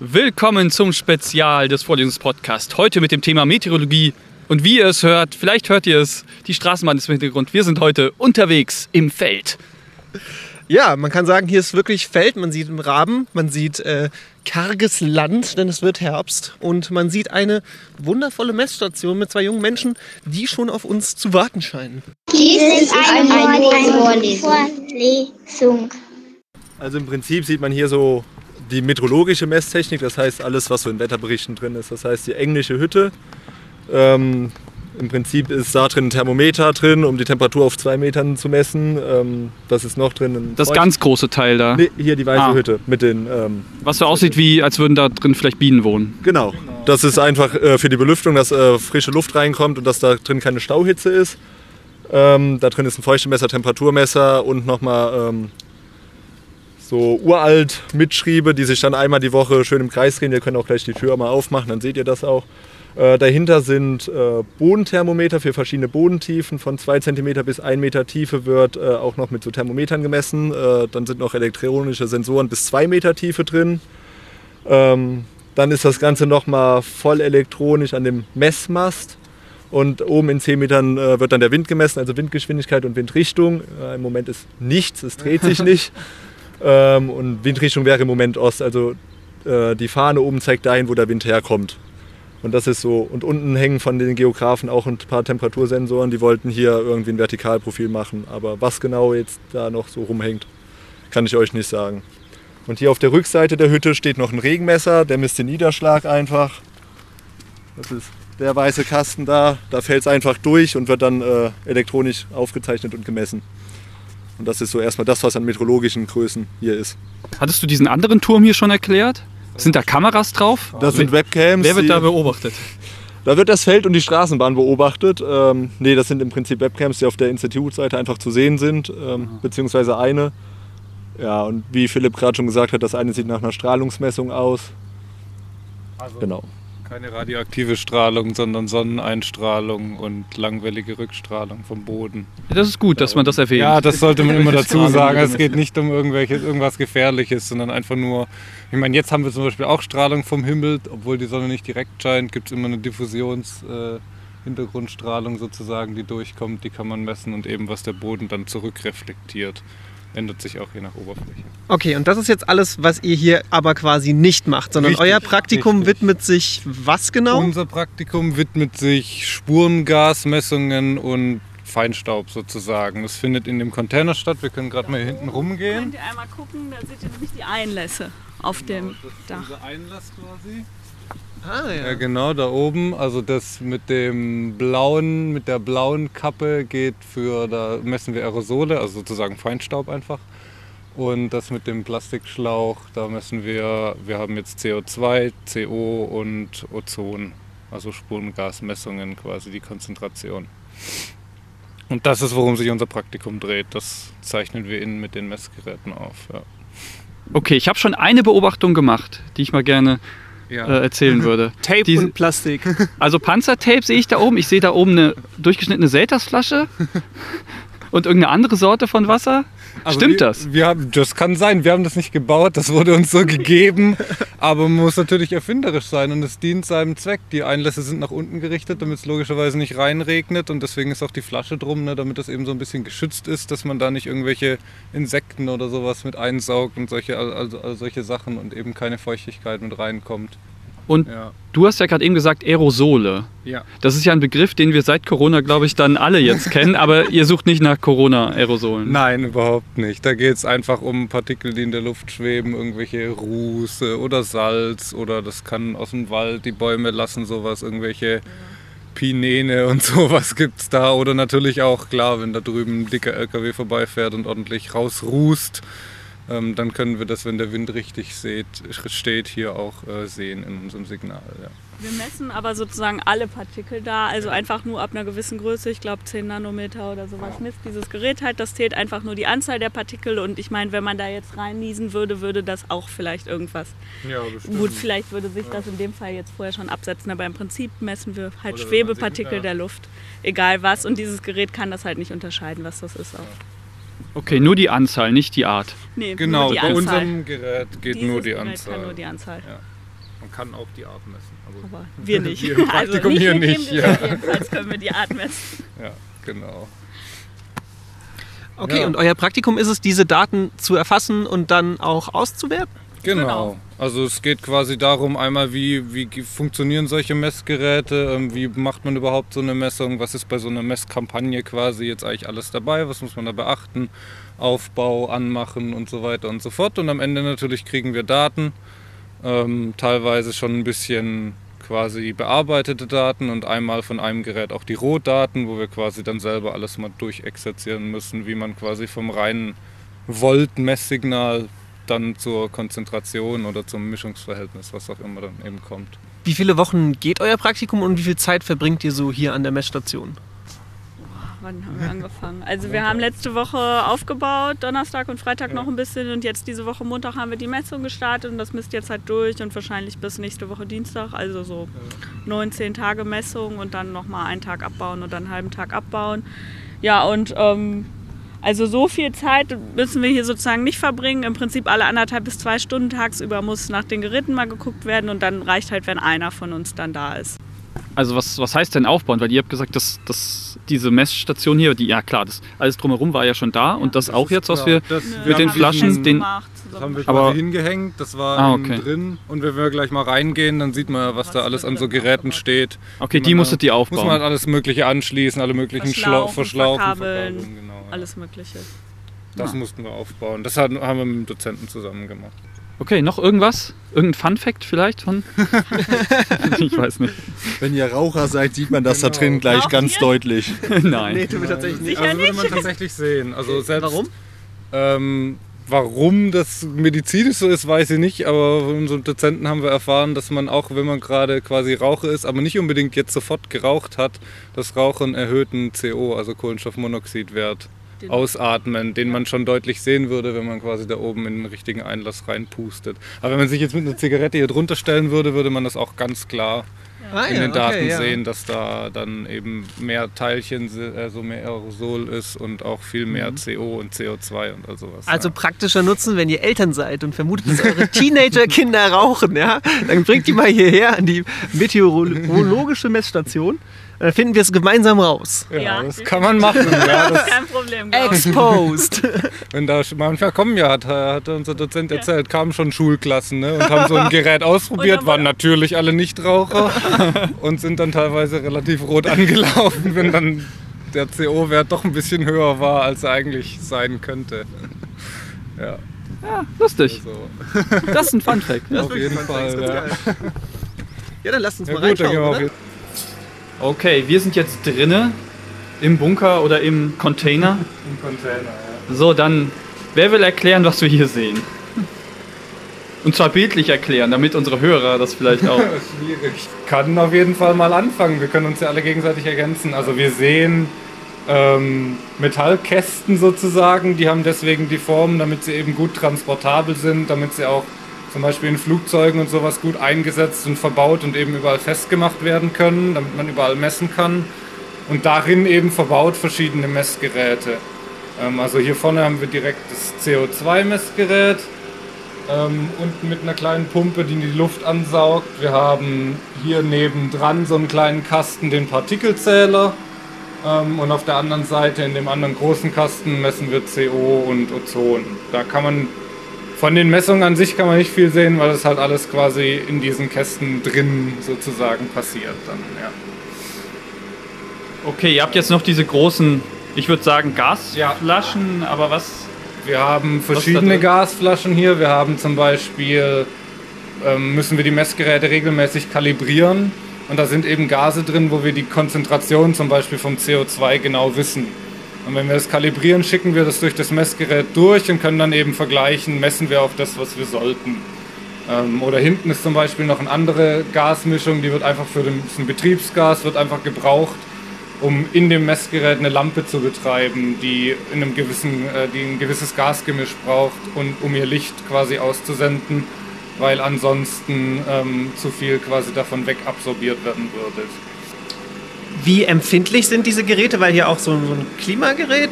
Willkommen zum Spezial des Vorlesungspodcasts. Heute mit dem Thema Meteorologie. Und wie ihr es hört, vielleicht hört ihr es, die Straßenbahn ist im Hintergrund. Wir sind heute unterwegs im Feld. Ja, man kann sagen, hier ist wirklich Feld. Man sieht einen Raben, man sieht äh, karges Land, denn es wird Herbst. Und man sieht eine wundervolle Messstation mit zwei jungen Menschen, die schon auf uns zu warten scheinen. Dies ist eine, eine Vorlesung. Also im Prinzip sieht man hier so die meteorologische Messtechnik, das heißt alles, was so in Wetterberichten drin ist. Das heißt die englische Hütte. Ähm, Im Prinzip ist da drin ein Thermometer drin, um die Temperatur auf zwei Metern zu messen. Ähm, das ist noch drin. Ein Das Feucht- ganz große Teil da. Nee, hier die weiße Ah. Hütte mit den. Ähm, Was so aussieht wie, als würden da drin vielleicht Bienen wohnen. genau. Das ist einfach äh, für die Belüftung, dass äh, frische Luft reinkommt und dass da drin keine Stauhitze ist. Ähm, da drin ist ein Feuchtemesser, Temperaturmesser und nochmal ähm, so uralt Mitschriebe, die sich dann einmal die Woche schön im Kreis drehen. Wir können auch gleich die Tür mal aufmachen, dann seht ihr das auch. Äh, dahinter sind äh, Bodenthermometer für verschiedene Bodentiefen. Von 2 cm bis 1 Meter Tiefe wird äh, auch noch mit so Thermometern gemessen. Äh, dann sind noch elektronische Sensoren bis 2 Meter Tiefe drin. Ähm, dann ist das Ganze nochmal voll elektronisch an dem Messmast. Und oben in 10 Metern äh, wird dann der Wind gemessen, also Windgeschwindigkeit und Windrichtung. Äh, Im Moment ist nichts, es dreht sich nicht. Ähm, und Windrichtung wäre im Moment Ost. Also äh, die Fahne oben zeigt dahin, wo der Wind herkommt. Und das ist so. Und unten hängen von den Geografen auch ein paar Temperatursensoren. Die wollten hier irgendwie ein Vertikalprofil machen. Aber was genau jetzt da noch so rumhängt, kann ich euch nicht sagen. Und hier auf der Rückseite der Hütte steht noch ein Regenmesser. Der misst den Niederschlag einfach. Das ist der weiße Kasten da. Da fällt es einfach durch und wird dann äh, elektronisch aufgezeichnet und gemessen. Und das ist so erstmal das, was an meteorologischen Größen hier ist. Hattest du diesen anderen Turm hier schon erklärt? Sind da Kameras drauf? Das sind Webcams. Wer wird da beobachtet? Da wird das Feld und die Straßenbahn beobachtet. Ähm, nee, das sind im Prinzip Webcams, die auf der Institutseite einfach zu sehen sind, ähm, beziehungsweise eine. Ja, und wie Philipp gerade schon gesagt hat, das eine sieht nach einer Strahlungsmessung aus. Also Genau. Keine radioaktive Strahlung, sondern Sonneneinstrahlung und langwellige Rückstrahlung vom Boden. Das ist gut, dass man das erwähnt. Ja, das sollte man immer dazu Strahlung sagen. Es geht nicht um irgendwelche, irgendwas Gefährliches, sondern einfach nur. Ich meine, jetzt haben wir zum Beispiel auch Strahlung vom Himmel, obwohl die Sonne nicht direkt scheint, gibt es immer eine Diffusions. Äh, Hintergrundstrahlung sozusagen, die durchkommt, die kann man messen und eben was der Boden dann zurückreflektiert. Ändert sich auch je nach Oberfläche. Okay, und das ist jetzt alles, was ihr hier aber quasi nicht macht, sondern Richtig, euer Praktikum richtig. widmet sich was genau? Unser Praktikum widmet sich Spurengasmessungen und Feinstaub sozusagen. Das findet in dem Container statt. Wir können gerade mal hier hinten rumgehen. Könnt ihr einmal gucken, da seht ihr nämlich die Einlässe auf dem Dach. Unser Einlass quasi. Ah, Ja, genau, da oben. Also das mit dem blauen, mit der blauen Kappe geht für, da messen wir Aerosole, also sozusagen Feinstaub einfach. Und das mit dem Plastikschlauch, da messen wir, wir haben jetzt CO2, CO und Ozon, also Spurengasmessungen quasi, die Konzentration. Und das ist, worum sich unser Praktikum dreht. Das zeichnen wir innen mit den Messgeräten auf. Ja. Okay, ich habe schon eine Beobachtung gemacht, die ich mal gerne äh, erzählen würde. Tape Diese- und Plastik. Also Panzertape sehe ich da oben. Ich sehe da oben eine durchgeschnittene Seltersflasche und irgendeine andere Sorte von Wasser. Also Stimmt wir, das? Wir haben, das kann sein. Wir haben das nicht gebaut, das wurde uns so gegeben. Aber man muss natürlich erfinderisch sein und es dient seinem Zweck. Die Einlässe sind nach unten gerichtet, damit es logischerweise nicht reinregnet. Und deswegen ist auch die Flasche drum, ne, damit das eben so ein bisschen geschützt ist, dass man da nicht irgendwelche Insekten oder sowas mit einsaugt und solche, also, also solche Sachen und eben keine Feuchtigkeit mit reinkommt. Und Ja. du hast ja gerade eben gesagt Aerosole. ja. Das ist ja ein Begriff, den wir seit Corona, glaube ich, dann alle jetzt kennen. Aber ihr sucht nicht nach Corona-Aerosolen. Nein, überhaupt nicht. Da geht es einfach um Partikel, die in der Luft schweben, irgendwelche Ruß äh, oder Salz oder das kann aus dem Wald die Bäume lassen, sowas, irgendwelche Pinene und sowas gibt es da. Oder natürlich auch, klar, wenn da drüben ein dicker LKW vorbeifährt und ordentlich rausrußt, ähm, dann können wir das, wenn der Wind richtig seht, steht, hier auch äh, sehen in unserem Signal. Ja. Wir messen aber sozusagen alle Partikel da, also einfach nur ab einer gewissen Größe, ich glaube 10 Nanometer oder sowas misst dieses Gerät halt. Das zählt einfach nur die Anzahl der Partikel und ich meine, wenn man da jetzt reinniesen würde, würde das auch vielleicht irgendwas. Ja, Gut, vielleicht würde sich das in dem Fall jetzt vorher schon absetzen, aber im Prinzip messen wir halt Oder Schwebepartikel der Luft. Egal was und dieses Gerät kann das halt nicht unterscheiden, was das ist auch. Okay, nur die Anzahl, nicht die Art. Nee, Genau, bei Anzahl. unserem Gerät geht Dieses nur die Gerät Anzahl. Kann nur die Anzahl. Ja. Man kann auch die Art messen. Aber Aber wir nicht. Wir im also Praktikum nicht hier nicht, ja. Jedenfalls können wir die Art messen. ja, genau. Okay, Ja. und euer Praktikum ist es, diese Daten zu erfassen und dann auch auszuwerten? Genau. Genau. Also es geht quasi darum, einmal wie, wie funktionieren solche Messgeräte, ähm, wie macht man überhaupt so eine Messung, was ist bei so einer Messkampagne quasi jetzt eigentlich alles dabei, was muss man da beachten, Aufbau, Anmachen und so weiter und so fort. Und am Ende natürlich kriegen wir Daten, ähm, teilweise schon ein bisschen quasi bearbeitete Daten und einmal von einem Gerät auch die Rohdaten, wo wir quasi dann selber alles mal durchexerzieren müssen, wie man quasi vom reinen Volt-Messsignal dann zur Konzentration oder zum Mischungsverhältnis, was auch immer dann eben kommt. Wie viele Wochen geht euer Praktikum und wie viel Zeit verbringt ihr so hier an der Messstation? Wann haben wir angefangen? Also wir haben letzte Woche aufgebaut, Donnerstag und Freitag noch ein bisschen und jetzt diese Woche Montag haben wir die Messung gestartet und das misst jetzt halt durch und wahrscheinlich bis nächste Woche Dienstag, also so 19 Tage Messung und dann nochmal einen Tag abbauen und dann einen halben Tag abbauen. Ja und ähm, also so viel Zeit müssen wir hier sozusagen nicht verbringen. Im Prinzip alle anderthalb bis zwei Stunden tagsüber muss nach den Geräten mal geguckt werden und dann reicht halt, wenn einer von uns dann da ist. Also was, was heißt denn aufbauen? Weil ihr habt gesagt, dass, dass diese Messstation hier, die, ja klar, das alles drumherum war ja schon da und das, auch jetzt, was wir das, mit den haben Flaschen, den- gemacht, Das haben wir. Aber- quasi hingehängt, das war Ah, okay. drin. Und wenn wir gleich mal reingehen, dann sieht man ja, was da alles an so Geräten steht. Okay, die da- musstet ihr Muss man halt aufbauen. alles Mögliche anschließen, alle möglichen Schlau Verschlauchen, Verschlauchen, verkabeln, verkabeln, genau. Ja. alles Mögliche. Das mussten wir aufbauen. Das haben wir mit dem Dozenten zusammen gemacht. Okay, noch irgendwas? Irgendein Fun-Fact vielleicht von? ich weiß nicht. Wenn ihr Raucher seid, sieht man das da Genau. drin gleich Raucht ganz ihr? deutlich. Nein. tun wir tatsächlich nicht. Also würde man tatsächlich sehen. Also selbst, Warum? Ähm, warum das medizinisch so ist, weiß ich nicht, aber von unserem Dozenten haben wir erfahren, dass man auch, wenn man gerade quasi Raucher ist, aber nicht unbedingt jetzt sofort geraucht hat, das Rauchen erhöhten CO, also Kohlenstoffmonoxidwert, Den- ausatmen, den man schon deutlich sehen würde, wenn man quasi da oben in den richtigen Einlass reinpustet. Aber wenn man sich jetzt mit einer Zigarette hier drunter stellen würde, würde man das auch ganz klar Ah, in ja, den Daten okay, ja. sehen, dass da dann eben mehr Teilchen, also mehr Aerosol ist und auch viel mehr CO und CO2 und all sowas. Mhm. Also ja. praktischer Nutzen, wenn ihr Eltern seid und vermutet, dass eure Teenager-Kinder rauchen, ja, dann bringt die mal hierher an die meteorologische Messstation. Dann finden wir es gemeinsam raus. ja, Ja, das kann man machen. Ja, das, Kein Problem. ich. Exposed. wenn da manchmal kommen ja, hat, hat unser Dozent erzählt, kamen schon Schulklassen ne, und haben so ein Gerät ausprobiert, waren natürlich alle Nichtraucher und sind dann teilweise relativ rot angelaufen, wenn dann der CO-Wert doch ein bisschen höher war, als er eigentlich sein könnte. Ja, Lustig. so. Das ist ein Fun-Fact. auf jeden Fall. Ja. Ja, dann lasst uns Ja mal gut, reinschauen, gehen wir auf oder? jeden Okay, wir sind jetzt drinne im Bunker oder im Container. Im Container. Ja. So, dann, wer will erklären, was wir hier sehen? Und zwar bildlich erklären, damit unsere Hörer das vielleicht auch. Schwierig. Ich kann auf jeden Fall mal anfangen. Wir können uns ja alle gegenseitig ergänzen. Also wir sehen ähm, Metallkästen sozusagen, die haben deswegen die Form, damit sie eben gut transportabel sind, damit sie auch zum Beispiel in Flugzeugen und sowas gut eingesetzt und verbaut und eben überall festgemacht werden können, damit man überall messen kann. Und darin eben verbaut verschiedene Messgeräte. Ähm, also hier vorne haben wir direkt das CO2-Messgerät ähm, unten mit einer kleinen Pumpe, die die Luft ansaugt. Wir haben hier nebendran so einen kleinen Kasten, den Partikelzähler. Ähm, und auf der anderen Seite, in dem anderen großen Kasten, messen wir CO und Ozon. Da kann man von den Messungen an sich kann man nicht viel sehen, weil das halt alles quasi in diesen Kästen drin sozusagen passiert. Dann, ja. Okay, ihr habt jetzt noch diese großen, ich würde sagen Gasflaschen, aber was? Wir haben verschiedene? Gasflaschen hier. Wir haben zum Beispiel, ähm, müssen wir die Messgeräte regelmäßig kalibrieren. Und da sind eben Gase drin, wo wir die Konzentration zum Beispiel vom CO2 genau wissen. Und wenn wir das kalibrieren, schicken wir das durch das Messgerät durch und können dann eben vergleichen, messen wir auch das, was wir sollten. Ähm, oder hinten ist zum Beispiel noch eine andere Gasmischung, die wird einfach für den, ein Betriebsgas, wird einfach gebraucht, um in dem Messgerät eine Lampe zu betreiben, die, in einem gewissen, äh, die ein gewisses Gasgemisch braucht und um ihr Licht quasi auszusenden, weil ansonsten ähm, zu viel quasi davon wegabsorbiert werden würde. Wie empfindlich sind diese Geräte? Weil hier auch so ein, so ein Klimagerät,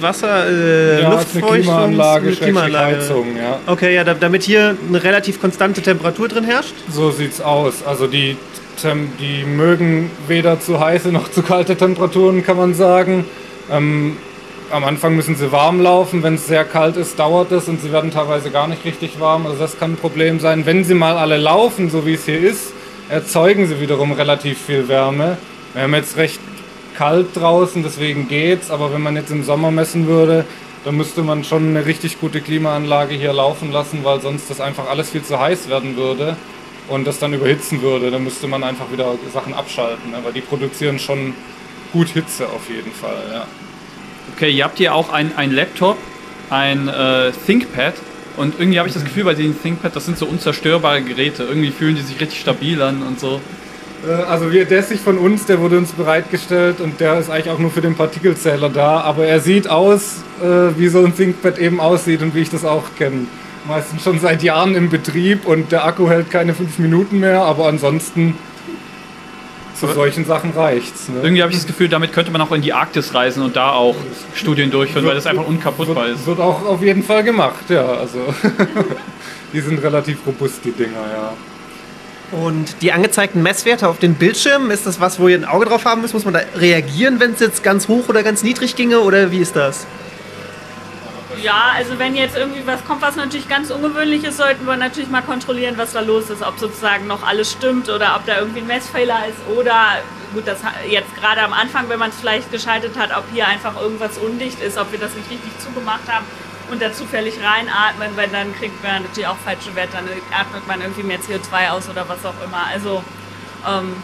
Wasser, äh, Ja, Luftfeuchtung, Klimaanlage, Klimaanlage. Heizung, ja. Okay, ja, da, damit hier eine relativ konstante Temperatur drin herrscht. So sieht's aus. Also die, die mögen weder zu heiße noch zu kalte Temperaturen, kann man sagen. Ähm, am Anfang müssen sie warm laufen. Wenn es sehr kalt ist, dauert es und sie werden teilweise gar nicht richtig warm. Also das kann ein Problem sein. Wenn sie mal alle laufen, so wie es hier ist, erzeugen sie wiederum relativ viel Wärme. Wir haben jetzt recht kalt draußen, deswegen geht's. Aber wenn man jetzt im Sommer messen würde, dann müsste man schon eine richtig gute Klimaanlage hier laufen lassen, weil sonst das einfach alles viel zu heiß werden würde und das dann überhitzen würde. Dann müsste man einfach wieder Sachen abschalten. Aber die produzieren schon gut Hitze auf jeden Fall. Ja. Okay, ihr habt hier auch ein, ein Laptop, ein äh, ThinkPad. Und irgendwie habe ich das Gefühl, bei den ThinkPad, das sind so unzerstörbare Geräte. Irgendwie fühlen die sich richtig stabil an und so. Äh, Also wir, der ist nicht von uns, der wurde uns bereitgestellt und der ist eigentlich auch nur für den Partikelzähler da. Aber er sieht aus, äh, wie so ein ThinkPad eben aussieht und wie ich das auch kenne. Meistens schon seit Jahren im Betrieb und der Akku hält keine fünf Minuten mehr, aber ansonsten zu solchen Sachen reicht's. Ne? Irgendwie habe ich das Gefühl, damit könnte man auch in die Arktis reisen und da auch Studien durchführen, weil das einfach unkaputtbar ist. Wird auch auf jeden Fall gemacht, ja. Also die sind relativ robust, die Dinger, ja. Und die angezeigten Messwerte auf den Bildschirmen, ist das was, wo ihr ein Auge drauf haben müsst? Muss man da reagieren, wenn es jetzt ganz hoch oder ganz niedrig ginge? Oder wie ist das? Ja, also wenn jetzt irgendwie was kommt, was natürlich ganz ungewöhnlich ist, sollten wir natürlich mal kontrollieren, was da los ist, ob sozusagen noch alles stimmt oder ob da irgendwie ein Messfehler ist oder gut, das jetzt gerade am Anfang, wenn man es vielleicht geschaltet hat, ob hier einfach irgendwas undicht ist, ob wir das nicht richtig zugemacht haben und da zufällig reinatmen, weil dann kriegt man natürlich auch falsche Werte, dann atmet man irgendwie mehr CO2 aus oder was auch immer. Also ähm,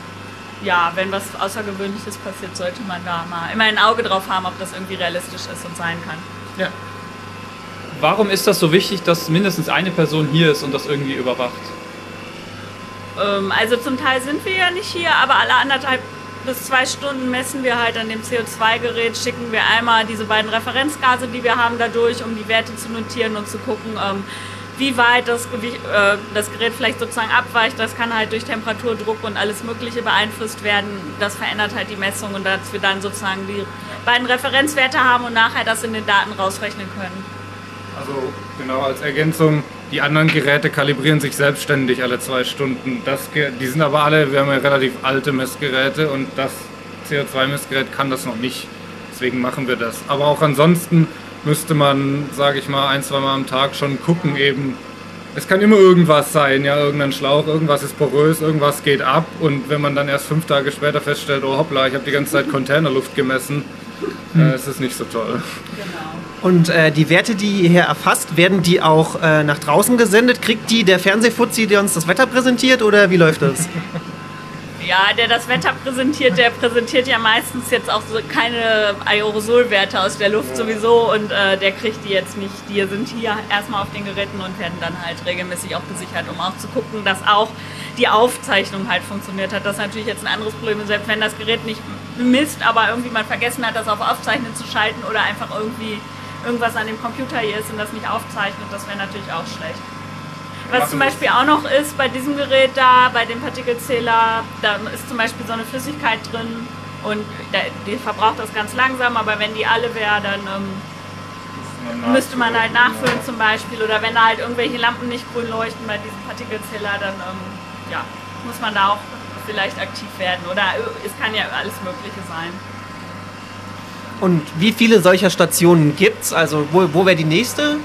ja, wenn was Außergewöhnliches passiert, sollte man da mal immer ein Auge drauf haben, ob das irgendwie realistisch ist und sein kann. Warum ist das so wichtig, dass mindestens eine Person hier ist und das irgendwie überwacht? Ähm, also zum Teil sind wir ja nicht hier, aber alle anderthalb bis zwei Stunden messen wir halt an dem CO2-Gerät, schicken wir einmal diese beiden Referenzgase, die wir haben, dadurch, um die Werte zu notieren und zu gucken, ähm, wie weit das, äh, das Gerät vielleicht sozusagen abweicht. Das kann halt durch Temperatur, Druck und alles Mögliche beeinflusst werden. Das verändert halt die Messung und dass wir dann sozusagen die beiden Referenzwerte haben und nachher das in den Daten rausrechnen können. Also genau als Ergänzung, die anderen Geräte kalibrieren sich selbstständig alle zwei Stunden. Das, die sind aber alle, wir haben ja relativ alte Messgeräte und das CO2-Messgerät kann das noch nicht. Deswegen machen wir das. Aber auch ansonsten müsste man, sage ich mal, ein, zwei Mal am Tag schon gucken eben. Es kann immer irgendwas sein, ja, irgendein Schlauch, irgendwas ist porös, irgendwas geht ab und wenn man dann erst fünf Tage später feststellt, oh hoppla, ich habe die ganze Zeit Containerluft gemessen, äh, ist es nicht so toll. Und äh, die Werte, die ihr hier erfasst, werden die auch äh, nach draußen gesendet? Kriegt die der Fernsehfuzzi, der uns das Wetter präsentiert oder wie läuft das? Ja, der das Wetter präsentiert, der präsentiert ja meistens jetzt auch so keine Aerosolwerte aus der Luft sowieso und äh, der kriegt die jetzt nicht. Die sind hier erstmal auf den Geräten und werden dann halt regelmäßig auch gesichert, um auch zu gucken, dass auch die Aufzeichnung halt funktioniert hat. Das ist natürlich jetzt ein anderes Problem, selbst wenn das Gerät nicht misst, aber irgendwie man vergessen hat, das auf Aufzeichnen zu schalten oder einfach irgendwie irgendwas an dem Computer hier ist und das nicht aufzeichnet, das wäre natürlich auch schlecht. Was zum Beispiel auch noch ist bei diesem Gerät da, bei dem Partikelzähler, da ist zum Beispiel so eine Flüssigkeit drin und die verbraucht das ganz langsam, aber wenn die alle wäre, dann ähm, müsste man halt nachfüllen zum Beispiel oder wenn da halt irgendwelche Lampen nicht grün leuchten bei diesem Partikelzähler, dann ähm, ja, muss man da auch vielleicht aktiv werden oder äh, es kann ja alles Mögliche sein. Und wie viele solcher Stationen gibt es? Also wo, wo wäre die nächste?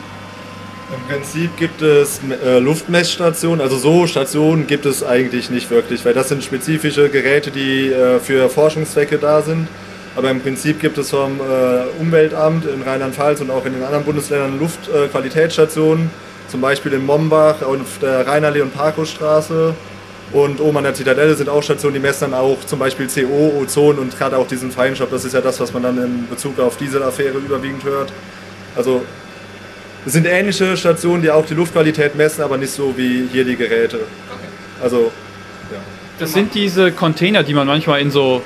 Im Prinzip gibt es äh, Luftmessstationen, also so Stationen gibt es eigentlich nicht wirklich, weil das sind spezifische Geräte, die äh, für Forschungszwecke da sind. Aber im Prinzip gibt es vom äh, Umweltamt in Rheinland-Pfalz und auch in den anderen Bundesländern Luftqualitätsstationen, zum Beispiel in Mombach auf der Rheinallee- und Parkhausstraße. Und oben an der Zitadelle sind auch Stationen, die messen dann auch zum Beispiel CO, Ozon und gerade auch diesen Feinstaub. Das ist ja das, was man dann in Bezug auf diese Affäre überwiegend hört. Also es sind ähnliche Stationen, die auch die Luftqualität messen, aber nicht so wie hier die Geräte. Also, ja. Das sind diese Container, die man manchmal in so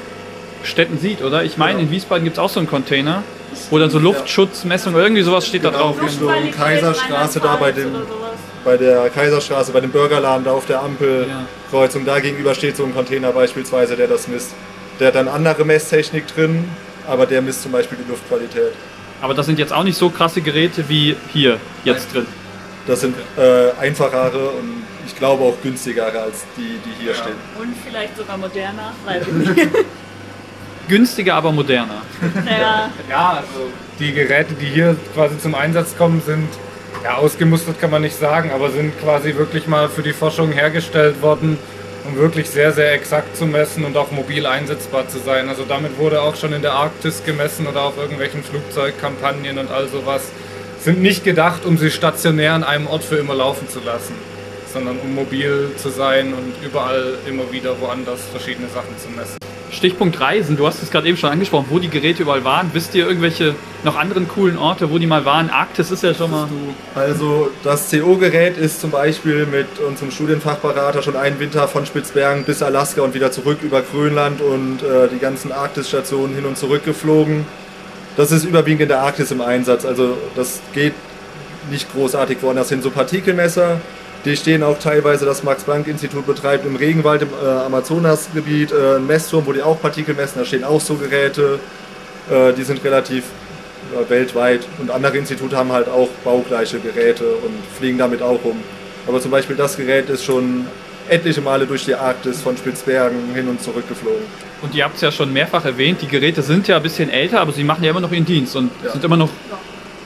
Städten sieht, oder? Ich meine, in Wiesbaden gibt es auch so einen Container, wo dann so Luftschutzmessung oder irgendwie sowas steht da Genau. drauf. Richtung Kaiserstraße da bei dem- Oder sowas. Bei der Kaiserstraße, bei dem Burgerladen da auf der Ja. Ampelkreuzung, da gegenüber steht so ein Container beispielsweise, der das misst. Der hat dann andere Messtechnik drin, aber der misst zum Beispiel die Luftqualität. Aber das sind jetzt auch nicht so krasse Geräte wie hier jetzt drin. Das sind äh, einfachere und ich glaube auch günstigere als die, die hier stehen. Und vielleicht sogar moderner, weiß ich nicht. Günstiger, aber moderner. ja, Ja, also die Geräte, die hier quasi zum Einsatz kommen, sind ja ausgemustert kann man nicht sagen, aber sind quasi wirklich mal für die Forschung hergestellt worden, um wirklich sehr, sehr exakt zu messen und auch mobil einsetzbar zu sein. Also damit wurde auch schon in der Arktis gemessen oder auf irgendwelchen Flugzeugkampagnen und all sowas. Sind nicht gedacht, um sie stationär an einem Ort für immer laufen zu lassen, sondern um mobil zu sein und überall immer wieder woanders verschiedene Sachen zu messen. Stichpunkt Reisen, du hast es gerade eben schon angesprochen, wo die Geräte überall waren. Wisst ihr irgendwelche noch anderen coolen Orte, wo die mal waren? Arktis ist ja schon mal. Also das CO-Gerät ist zum Beispiel mit unserem Studienfachberater schon einen Winter von Spitzbergen bis Alaska und wieder zurück über Grönland und äh, die ganzen Arktisstationen hin und zurück geflogen. Das ist überwiegend in der Arktis im Einsatz, also das geht nicht großartig woanders hin. So Partikelmesser, die stehen auch teilweise, das Max-Planck-Institut betreibt im Regenwald im äh, Amazonasgebiet äh, einen Messturm, wo die auch Partikel messen, da stehen auch so Geräte. Äh, die sind relativ ja, weltweit und andere Institute haben halt auch baugleiche Geräte und fliegen damit auch rum. Aber zum Beispiel das Gerät ist schon etliche Male durch die Arktis von Spitzbergen hin und zurück geflogen. Und ihr habt es ja schon mehrfach erwähnt, die Geräte sind ja ein bisschen älter, aber sie machen ja immer noch ihren Dienst und Ja. sind immer noch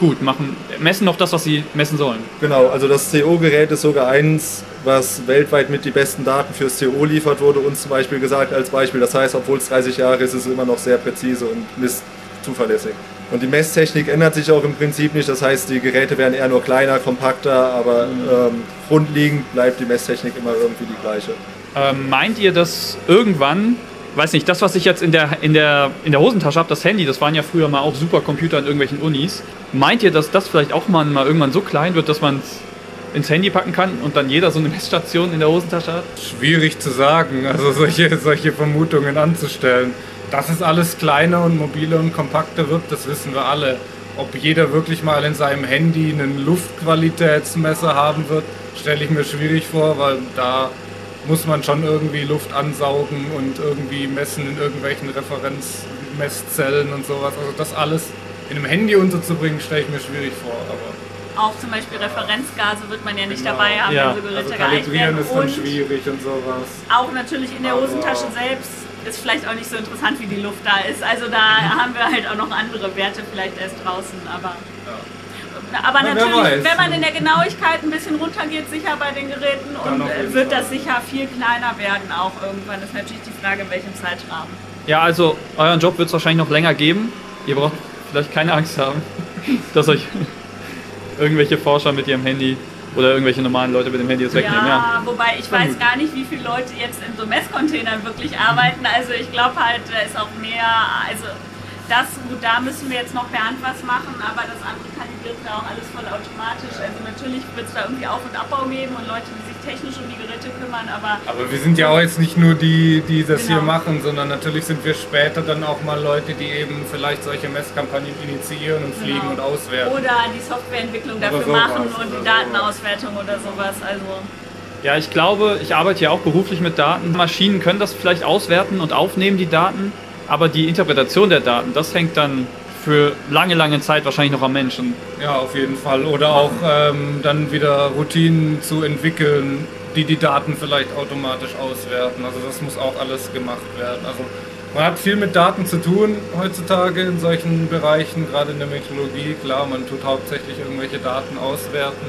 gut, machen, messen noch das, was sie messen sollen. Genau, also das CO-Gerät ist sogar eins, was weltweit mit die besten Daten fürs CO liefert, wurde uns zum Beispiel gesagt als Beispiel. Das heißt, obwohl es 30 Jahre ist, ist es immer noch sehr präzise und misst zuverlässig. Und die Messtechnik ändert sich auch im Prinzip nicht. Das heißt, die Geräte werden eher nur kleiner, kompakter, aber ähm, grundlegend bleibt die Messtechnik immer irgendwie die gleiche. Ähm, meint ihr, dass irgendwann, weiß nicht, das, was ich jetzt in der, in der, in der Hosentasche habe, das Handy, das waren ja früher mal auch Supercomputer in irgendwelchen Unis, meint ihr, dass das vielleicht auch mal, mal irgendwann so klein wird, dass man es ins Handy packen kann und dann jeder so eine Messstation in der Hosentasche hat? Schwierig zu sagen, also solche, solche Vermutungen anzustellen. Dass es alles kleiner und mobiler und kompakter wird, das wissen wir alle. Ob jeder wirklich mal in seinem Handy einen Luftqualitätsmesser haben wird, stelle ich mir schwierig vor, weil da muss man schon irgendwie Luft ansaugen und irgendwie messen in irgendwelchen Referenzmesszellen und sowas. Also das alles in einem Handy unterzubringen, stelle ich mir schwierig vor. Aber auch zum Beispiel Referenzgase wird man ja nicht dabei haben, Ja, wenn so Geräte also kalibrieren werden. ist dann Und schwierig und sowas. auch natürlich in der Aber- Hosentasche selbst ist vielleicht auch nicht so interessant, wie die Luft da ist. Also da haben wir halt auch noch andere Werte vielleicht erst draußen, aber. Aber Na, natürlich, wenn man in der Genauigkeit ein bisschen runtergeht, sicher bei den Geräten, Dann und äh, wird Fall. das sicher viel kleiner werden auch irgendwann. Das ist natürlich die Frage, in welchem Zeitrahmen. Ja, also euren Job wird es wahrscheinlich noch länger geben. Ihr braucht vielleicht keine Angst haben, dass euch irgendwelche Forscher mit ihrem Handy oder irgendwelche normalen Leute mit dem Handy das wegnehmen. Ja. Ja, wobei ich weiß gar nicht, wie viele Leute jetzt in so Messcontainern wirklich arbeiten. Also ich glaube halt, da ist auch mehr, also das, gut, da müssen wir jetzt noch per Hand was machen, aber das andere kalibriert ja auch alles voll automatisch. Also natürlich wird es da irgendwie Auf- und Abbau geben und Leute, die sich technisch um die Geräte kümmern, aber Aber wir sind ja auch jetzt nicht nur die, die das hier Genau. machen, sondern natürlich sind wir später dann auch mal Leute, die eben vielleicht solche Messkampagnen initiieren und fliegen Genau. und auswerten. oder die Softwareentwicklung Oder dafür sowas, machen und die sowas. Datenauswertung oder sowas. Also ja, ich glaube, ich arbeite ja auch beruflich mit Daten. Maschinen können das vielleicht auswerten und aufnehmen, die Daten, aber die Interpretation der Daten, das hängt dann für lange, lange Zeit wahrscheinlich noch am Menschen. Ja, auf jeden Fall. Oder auch ähm, dann wieder Routinen zu entwickeln, die die Daten vielleicht automatisch auswerten. Also das muss auch alles gemacht werden. Also man hat viel mit Daten zu tun heutzutage in solchen Bereichen, gerade in der Meteorologie. Klar, man tut hauptsächlich irgendwelche Daten auswerten.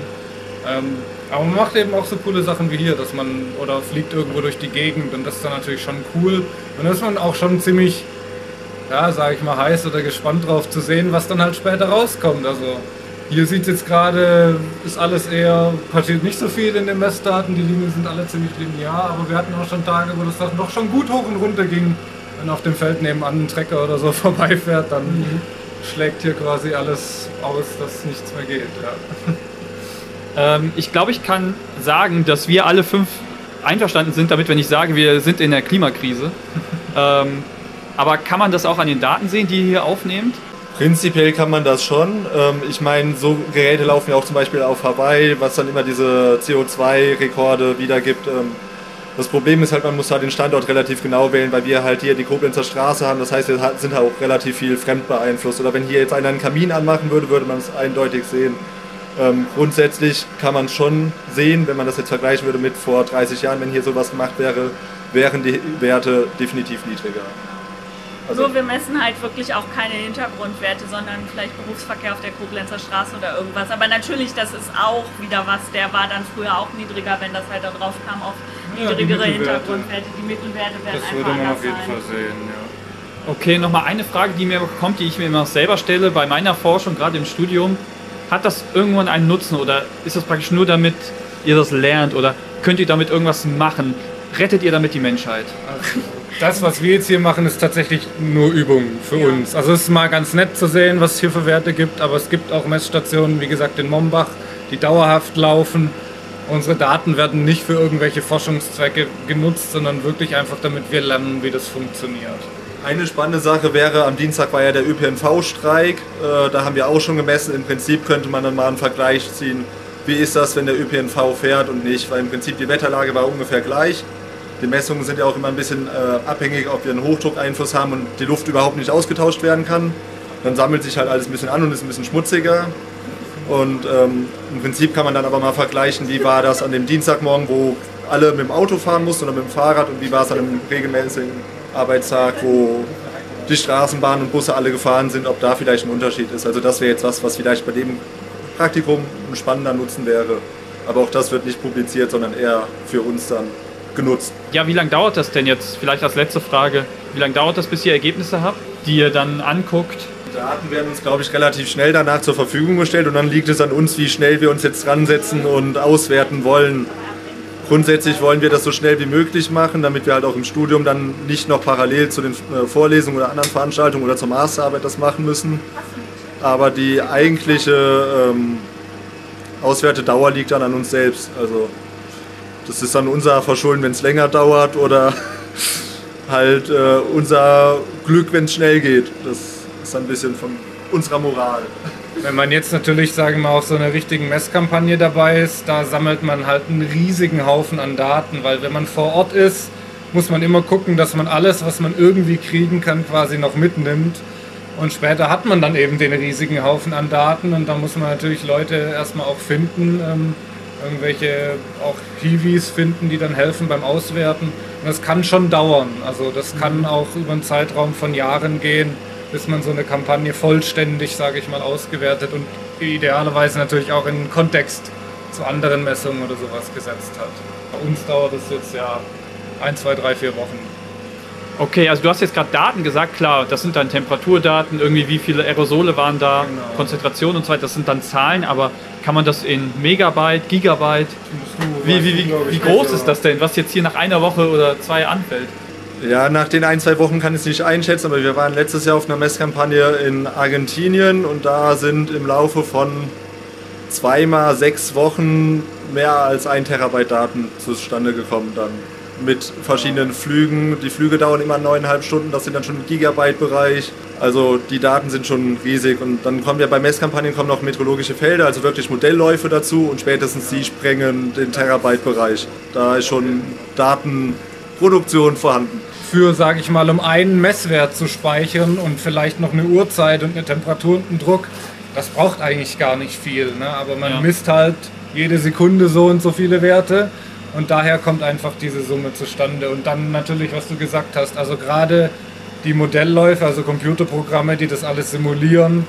Ähm, aber man macht eben auch so coole Sachen wie hier, dass man oder fliegt irgendwo durch die Gegend und das ist dann natürlich schon cool. Und da ist man auch schon ziemlich ja, sage ich mal, heiß oder gespannt drauf zu sehen, was dann halt später rauskommt. Also hier sieht es jetzt gerade, ist alles eher, passiert nicht so viel in den Messdaten, die Linien sind alle ziemlich linear, aber wir hatten auch schon Tage, wo das doch schon gut hoch und runter ging. Wenn auf dem Feld nebenan ein Trecker oder so vorbeifährt, dann schlägt hier quasi alles aus, dass nichts mehr geht. Ja. Ähm, ich glaube, ich kann sagen, dass wir alle fünf einverstanden sind damit, wenn ich sage, wir sind in der Klimakrise. ähm, aber kann man das auch an den Daten sehen, die ihr hier aufnehmt? Prinzipiell kann man das schon. Ähm, ich meine, so Geräte laufen ja auch zum Beispiel auf Hawaii, was dann immer diese CO2-Rekorde wiedergibt. Ähm, Das Problem ist halt, man muss halt den Standort relativ genau wählen, weil wir halt hier die Koblenzer Straße haben. Das heißt, wir sind auch relativ viel fremdbeeinflusst. Oder wenn hier jetzt einer einen Kamin anmachen würde, würde man es eindeutig sehen. Ähm, grundsätzlich kann man schon sehen, wenn man das jetzt vergleichen würde mit vor 30 Jahren, wenn hier sowas gemacht wäre, wären die Werte definitiv niedriger. Also Nur wir messen halt wirklich auch keine Hintergrundwerte, sondern vielleicht Berufsverkehr auf der Koblenzer Straße oder irgendwas. Aber natürlich, das ist auch wieder was, der war dann früher auch niedriger, wenn das halt da drauf kam auf niedrigere ja, Hintergrundwerte. Die Mittelwerte werden das einfach würde man anders auf jeden sein. Fall sehen, ja. Okay, nochmal eine Frage, die mir kommt, die ich mir immer selber stelle bei meiner Forschung, gerade im Studium. Hat das irgendwann einen Nutzen oder ist das praktisch nur damit ihr das lernt oder könnt ihr damit irgendwas machen? Rettet ihr damit die Menschheit? Das, was wir jetzt hier machen, ist tatsächlich nur Übung für Ja. uns. Also es ist mal ganz nett zu sehen, was es hier für Werte gibt, aber es gibt auch Messstationen, wie gesagt in Mombach, die dauerhaft laufen. Unsere Daten werden nicht für irgendwelche Forschungszwecke genutzt, sondern wirklich einfach, damit wir lernen, wie das funktioniert. Eine spannende Sache wäre, am Dienstag war ja der ÖPNV-Streik. Äh, da haben wir auch schon gemessen. Im Prinzip könnte man dann mal einen Vergleich ziehen. Wie ist das, wenn der ÖPNV fährt und nicht? Weil im Prinzip die Wetterlage war ungefähr gleich. Die Messungen sind ja auch immer ein bisschen äh, abhängig, ob wir einen Hochdruckeinfluss haben und die Luft überhaupt nicht ausgetauscht werden kann. Dann sammelt sich halt alles ein bisschen an und ist ein bisschen schmutziger. Und ähm, im Prinzip kann man dann aber mal vergleichen, wie war das an dem Dienstagmorgen, wo alle mit dem Auto fahren mussten oder mit dem Fahrrad und wie war es an einem regelmäßigen Arbeitstag, wo die Straßenbahnen und Busse alle gefahren sind, ob da vielleicht ein Unterschied ist. Also das wäre jetzt was, was vielleicht bei dem Praktikum ein spannender Nutzen wäre. Aber auch das wird nicht publiziert, sondern eher für uns dann genutzt. Ja, wie lange dauert das denn jetzt? Vielleicht als letzte Frage. Wie lange dauert das, bis ihr Ergebnisse habt, die ihr dann anguckt? Die Daten werden uns, glaube ich, relativ schnell danach zur Verfügung gestellt und dann liegt es an uns, wie schnell wir uns jetzt dran setzen und auswerten wollen. Grundsätzlich wollen wir das so schnell wie möglich machen, damit wir halt auch im Studium dann nicht noch parallel zu den äh, Vorlesungen oder anderen Veranstaltungen oder zur Masterarbeit das machen müssen. Aber die eigentliche ähm, Auswertedauer liegt dann an uns selbst. Also das ist dann unser Verschulden, wenn es länger dauert oder halt äh, unser Glück, wenn es schnell geht. Das ist ein bisschen von unserer Moral. Wenn man jetzt natürlich, sagen wir mal, auf so einer richtigen Messkampagne dabei ist, da sammelt man halt einen riesigen Haufen an Daten, weil wenn man vor Ort ist, muss man immer gucken, dass man alles, was man irgendwie kriegen kann, quasi noch mitnimmt. Und später hat man dann eben den riesigen Haufen an Daten und da muss man natürlich Leute erstmal auch finden, ähm, irgendwelche auch Hiwis finden, die dann helfen beim Auswerten. Und das kann schon dauern. Also das kann auch über einen Zeitraum von Jahren gehen, bis man so eine Kampagne vollständig, sage ich mal, ausgewertet und idealerweise natürlich auch in Kontext zu anderen Messungen oder sowas gesetzt hat. Bei uns dauert es jetzt ja ein, zwei, drei, vier Wochen. Okay, also du hast jetzt gerade Daten gesagt, klar, das sind dann Temperaturdaten, irgendwie wie viele Aerosole waren da, Genau. Konzentration und so weiter, das sind dann Zahlen, aber kann man das in Megabyte, Gigabyte, wie, wie, wie, wie groß ist das denn, was jetzt hier nach einer Woche oder zwei anfällt? Ja, nach den ein, zwei Wochen kann ich es nicht einschätzen, aber wir waren letztes Jahr auf einer Messkampagne in Argentinien und da sind im Laufe von zweimal sechs Wochen mehr als ein Terabyte Daten zustande gekommen dann. Mit verschiedenen Flügen. Die Flüge dauern immer neuneinhalb Stunden, das sind dann schon im Gigabyte-Bereich. Also die Daten sind schon riesig und dann kommen ja bei Messkampagnen kommen noch meteorologische Felder, also wirklich Modellläufe dazu und spätestens die sprengen den Terabyte-Bereich. Da ist schon Datenproduktion vorhanden. Für, sage ich mal, um einen Messwert zu speichern und vielleicht noch eine Uhrzeit und eine Temperatur und einen Druck, das braucht eigentlich gar nicht viel. Ne? Aber man Ja. misst halt jede Sekunde so und so viele Werte und daher kommt einfach diese Summe zustande. Und dann natürlich, was du gesagt hast, also gerade die Modellläufe, also Computerprogramme, die das alles simulieren,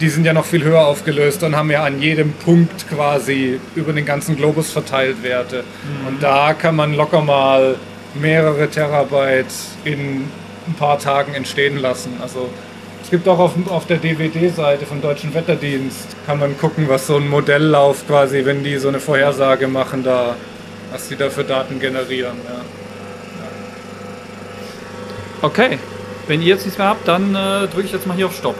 die sind ja noch viel höher aufgelöst und haben ja an jedem Punkt quasi über den ganzen Globus verteilt Werte. Und da kann man locker mal mehrere Terabyte in ein paar Tagen entstehen lassen. Also es gibt auch auf, auf der DVD-Seite vom Deutschen Wetterdienst, kann man gucken, was so ein Modelllauf quasi, wenn die so eine Vorhersage machen, da, was die da für Daten generieren. Ja. Okay, wenn ihr jetzt nichts mehr habt, dann äh, drücke ich jetzt mal hier auf Stopp.